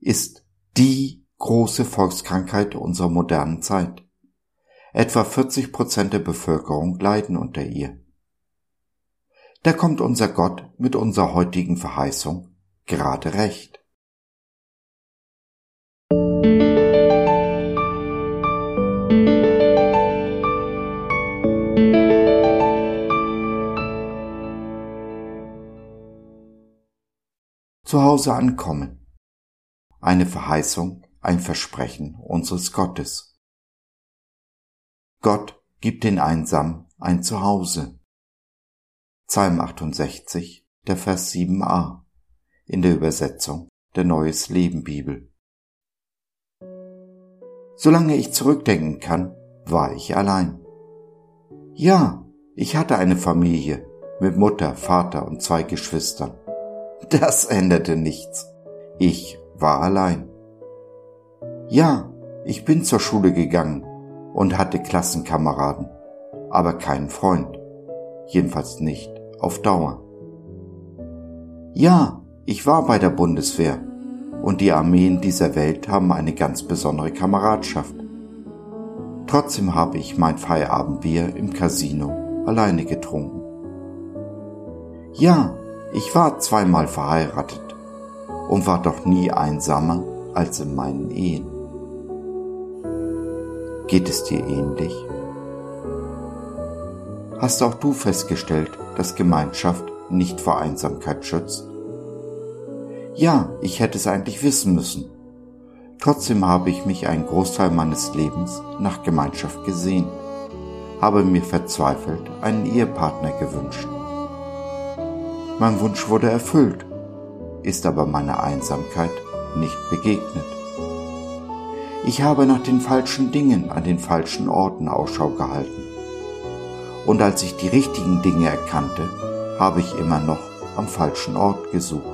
ist die große Volkskrankheit unserer modernen Zeit. Etwa 40 Prozent der Bevölkerung leiden unter ihr. Da kommt unser Gott mit unserer heutigen Verheißung gerade recht. Zu Hause ankommen. Eine Verheißung, ein Versprechen unseres Gottes. Gott gibt den Einsamen ein Zuhause. Psalm 68, der Vers 7a in der Übersetzung der Neues Leben Bibel. Solange ich zurückdenken kann, war ich allein. Ja, ich hatte eine Familie mit Mutter, Vater und zwei Geschwistern. Das änderte nichts. Ich war allein. Ja, ich bin zur Schule gegangen und hatte Klassenkameraden, aber keinen Freund. Jedenfalls nicht auf Dauer. Ja, ich war bei der Bundeswehr und die Armeen dieser Welt haben eine ganz besondere Kameradschaft. Trotzdem habe ich mein Feierabendbier im Casino alleine getrunken. Ja, ich war zweimal verheiratet und war doch nie einsamer als in meinen Ehen. Geht es dir ähnlich? Hast auch du festgestellt, dass Gemeinschaft nicht vor Einsamkeit schützt? Ja, ich hätte es eigentlich wissen müssen. Trotzdem habe ich mich einen Großteil meines Lebens nach Gemeinschaft gesehen, habe mir verzweifelt einen Ehepartner gewünscht. Mein Wunsch wurde erfüllt, ist aber meiner Einsamkeit nicht begegnet. Ich habe nach den falschen Dingen an den falschen Orten Ausschau gehalten und als ich die richtigen Dinge erkannte, habe ich immer noch am falschen Ort gesucht.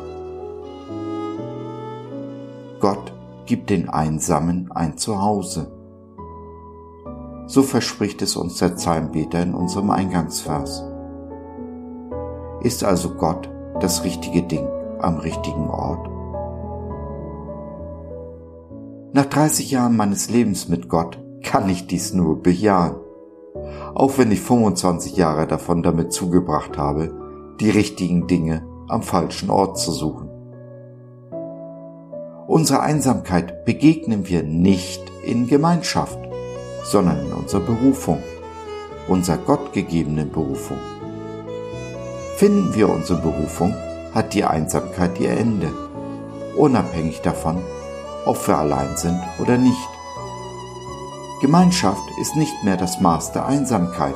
Gott gibt den Einsamen ein Zuhause. So verspricht es uns der Psalmbeter in unserem Eingangsvers. Ist also Gott das richtige Ding am richtigen Ort? Nach 30 Jahren meines Lebens mit Gott kann ich dies nur bejahen auch wenn ich 25 Jahre davon damit zugebracht habe, die richtigen Dinge am falschen Ort zu suchen. Unsere Einsamkeit begegnen wir nicht in Gemeinschaft, sondern in unserer Berufung, unserer gottgegebenen Berufung. Finden wir unsere Berufung, hat die Einsamkeit ihr Ende, unabhängig davon, ob wir allein sind oder nicht. Gemeinschaft ist nicht mehr das Maß der Einsamkeit,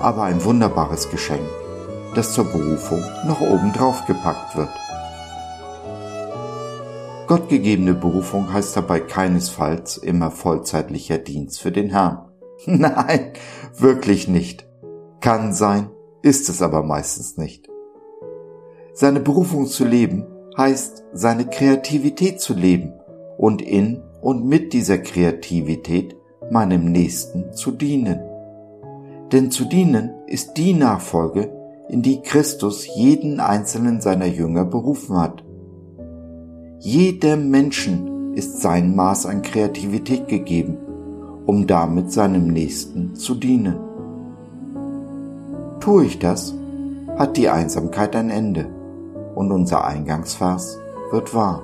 aber ein wunderbares Geschenk, das zur Berufung noch obendrauf gepackt wird. Gottgegebene Berufung heißt dabei keinesfalls immer vollzeitlicher Dienst für den Herrn. Nein, wirklich nicht. Kann sein, ist es aber meistens nicht. Seine Berufung zu leben heißt seine Kreativität zu leben und in und mit dieser Kreativität meinem Nächsten zu dienen. Denn zu dienen ist die Nachfolge, in die Christus jeden einzelnen seiner Jünger berufen hat. Jedem Menschen ist sein Maß an Kreativität gegeben, um damit seinem Nächsten zu dienen. Tue ich das, hat die Einsamkeit ein Ende und unser Eingangsvers wird wahr.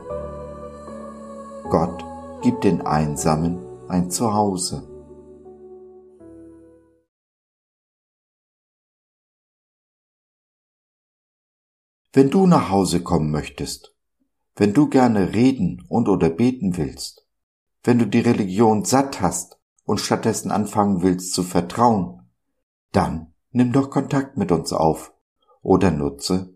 Gott Gib den Einsamen ein Zuhause. Wenn du nach Hause kommen möchtest, wenn du gerne reden und oder beten willst, wenn du die Religion satt hast und stattdessen anfangen willst zu vertrauen, dann nimm doch Kontakt mit uns auf oder nutze